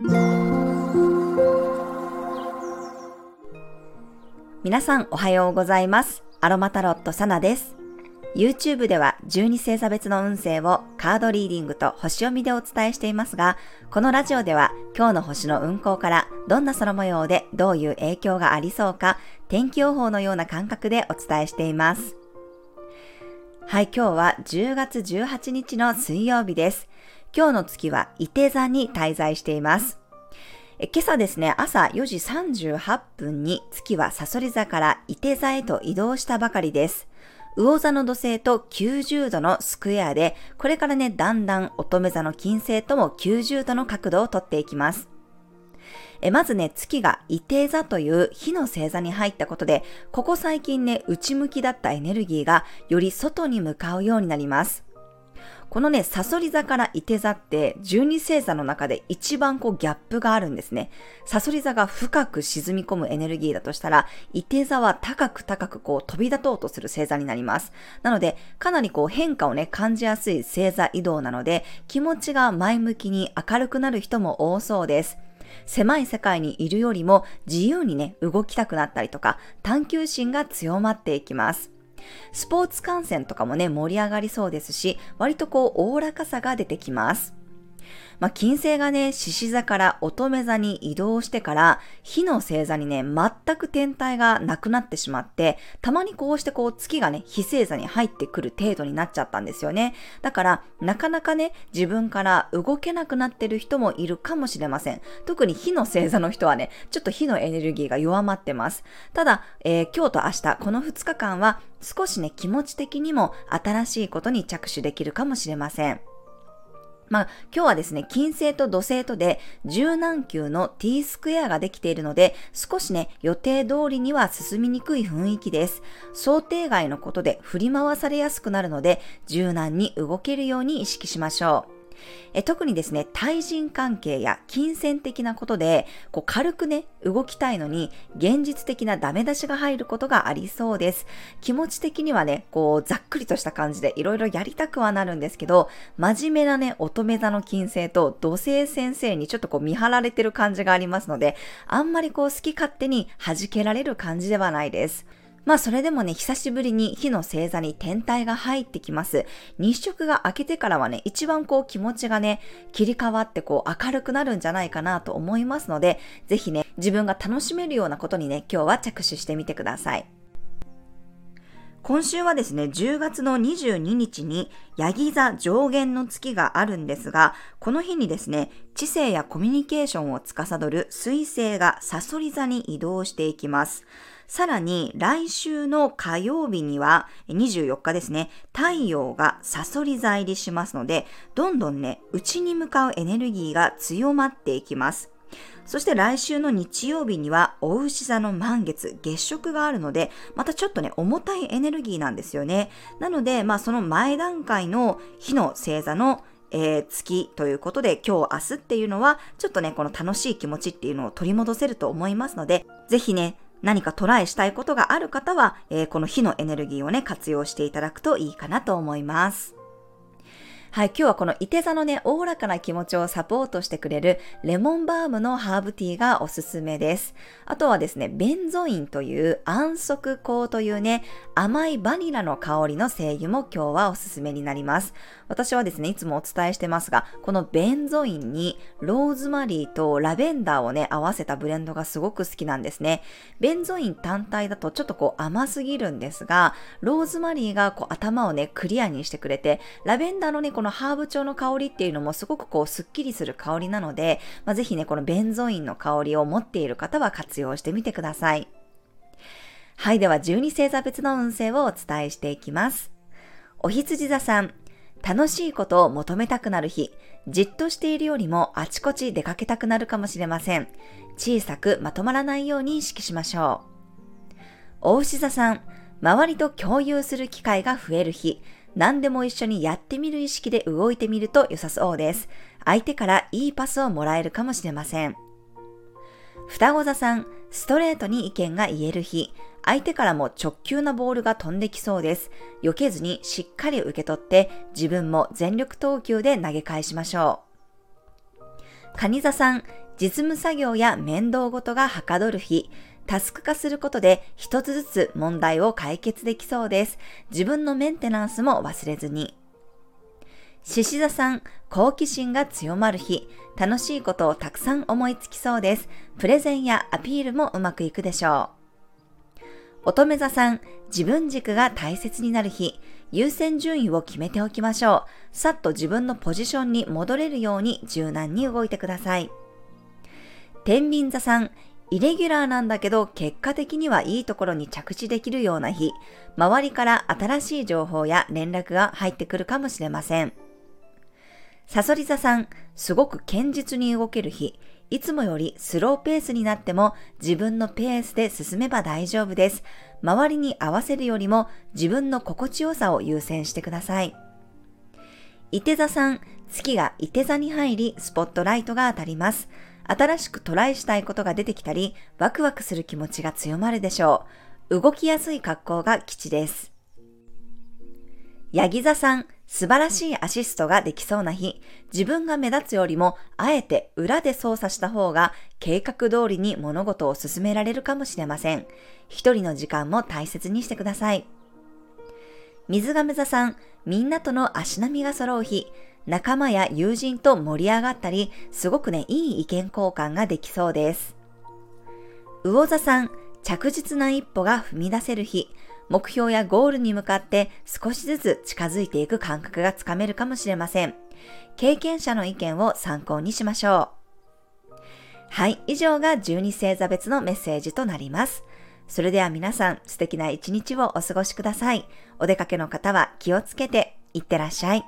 皆さんおはようございます。アロマタロットサナです。YouTube では12星座別の運勢をカードリーディングと星読みでお伝えしていますが、このラジオでは今日の星の運行からどんな空模様でどういう影響がありそうか、天気予報のような感覚でお伝えしています。はい、今日は10月18日の水曜日です。今日の月は伊手座に滞在しています。今朝ですね、朝4時38分に月はサソリ座から伊手座へと移動したばかりです。魚座の土星と90度のスクエアで、これからね、だんだん乙女座の金星とも90度の角度をとっていきます。えまずね、月が伊手座という火の星座に入ったことで、ここ最近ね、内向きだったエネルギーがより外に向かうようになります。このね、サソリ座から伊手座って12星座の中で一番こうギャップがあるんですね。サソリ座が深く沈み込むエネルギーだとしたら、伊手座は高く高くこう飛び立とうとする星座になります。なので、かなりこう変化をね、感じやすい星座移動なので、気持ちが前向きに明るくなる人も多そうです。狭い世界にいるよりも自由にね、動きたくなったりとか、探求心が強まっていきます。スポーツ観戦とかもね、盛り上がりそうですし、割とこう、おおらかさが出てきます。まあ、金星がね、獅子座から乙女座に移動してから、火の星座にね、全く天体がなくなってしまって、たまにこうしてこう月がね、非星座に入ってくる程度になっちゃったんですよね。だから、なかなかね、自分から動けなくなってる人もいるかもしれません。特に火の星座の人はね、ちょっと火のエネルギーが弱まってます。ただ、えー、今日と明日、この2日間は少しね、気持ち的にも新しいことに着手できるかもしれません。まあ、今日はですね、金星と土星とで柔軟球の t スクエアができているので、少しね、予定通りには進みにくい雰囲気です。想定外のことで振り回されやすくなるので、柔軟に動けるように意識しましょう。え特にですね、対人関係や金銭的なことで、こう軽くね、動きたいのに、現実的なダメ出しが入ることがありそうです。気持ち的にはね、こう、ざっくりとした感じでいろいろやりたくはなるんですけど、真面目なね、乙女座の金星と土星先生にちょっとこう見張られてる感じがありますので、あんまりこう好き勝手に弾けられる感じではないです。まあそれでもね、久しぶりに火の星座に天体が入ってきます。日食が明けてからはね、一番こう気持ちがね、切り替わってこう明るくなるんじゃないかなと思いますので、ぜひね、自分が楽しめるようなことにね、今日は着手してみてください。今週はですね、10月の22日に、ヤギ座上限の月があるんですが、この日にですね、知性やコミュニケーションを司る水星がサソリ座に移動していきます。さらに来週の火曜日には24日ですね、太陽がサソリ座入りしますので、どんどんね、内に向かうエネルギーが強まっていきます。そして来週の日曜日には、お牛座の満月、月食があるので、またちょっとね、重たいエネルギーなんですよね。なので、まあその前段階の火の星座のえー、月ということで今日明日っていうのはちょっとねこの楽しい気持ちっていうのを取り戻せると思いますのでぜひね何かトライしたいことがある方は、えー、この火のエネルギーをね、活用していただくといいかなと思います。はい、今日はこの伊手座のね、おおらかな気持ちをサポートしてくれるレモンバームのハーブティーがおすすめです。あとはですね、ベンゾインという安息香というね、甘いバニラの香りの精油も今日はおすすめになります。私はですね、いつもお伝えしてますが、このベンゾインにローズマリーとラベンダーをね、合わせたブレンドがすごく好きなんですね。ベンゾイン単体だとちょっとこう甘すぎるんですが、ローズマリーがこう頭をね、クリアにしてくれて、ラベンダーのね、このハーブ調の香りっていうのもすごくこうスッキリする香りなので、まあ、ぜひね、このベンゾインの香りを持っている方は活用してみてください。はい、では12星座別の運勢をお伝えしていきます。お羊座さん、楽しいことを求めたくなる日、じっとしているよりもあちこち出かけたくなるかもしれません。小さくまとまらないように意識しましょう。お牛座さん、周りと共有する機会が増える日、何でも一緒にやってみる意識で動いてみると良さそうです。相手からいいパスをもらえるかもしれません。双子座さん、ストレートに意見が言える日、相手からも直球なボールが飛んできそうです。避けずにしっかり受け取って自分も全力投球で投げ返しましょう。蟹座さん、実務作業や面倒事がはかどる日、タスク化することで一つずつ問題を解決できそうです。自分のメンテナンスも忘れずに。獅子座さん、好奇心が強まる日、楽しいことをたくさん思いつきそうです。プレゼンやアピールもうまくいくでしょう。乙女座さん、自分軸が大切になる日、優先順位を決めておきましょう。さっと自分のポジションに戻れるように柔軟に動いてください。天秤座さん、イレギュラーなんだけど結果的にはいいところに着地できるような日、周りから新しい情報や連絡が入ってくるかもしれません。サソリ座さん、すごく堅実に動ける日、いつもよりスローペースになっても自分のペースで進めば大丈夫です。周りに合わせるよりも自分の心地よさを優先してください。伊手座さん、月が伊手座に入りスポットライトが当たります。新しくトライしたいことが出てきたり、ワクワクする気持ちが強まるでしょう。動きやすい格好が基地です。ヤギ座さん、素晴らしいアシストができそうな日、自分が目立つよりも、あえて裏で操作した方が計画通りに物事を進められるかもしれません。一人の時間も大切にしてください。水亀座さん、みんなとの足並みが揃う日、仲間や友人と盛り上がったり、すごくね、いい意見交換ができそうです。魚座さん、着実な一歩が踏み出せる日、目標やゴールに向かって少しずつ近づいていく感覚がつかめるかもしれません。経験者の意見を参考にしましょう。はい、以上が12星座別のメッセージとなります。それでは皆さん素敵な一日をお過ごしください。お出かけの方は気をつけていってらっしゃい。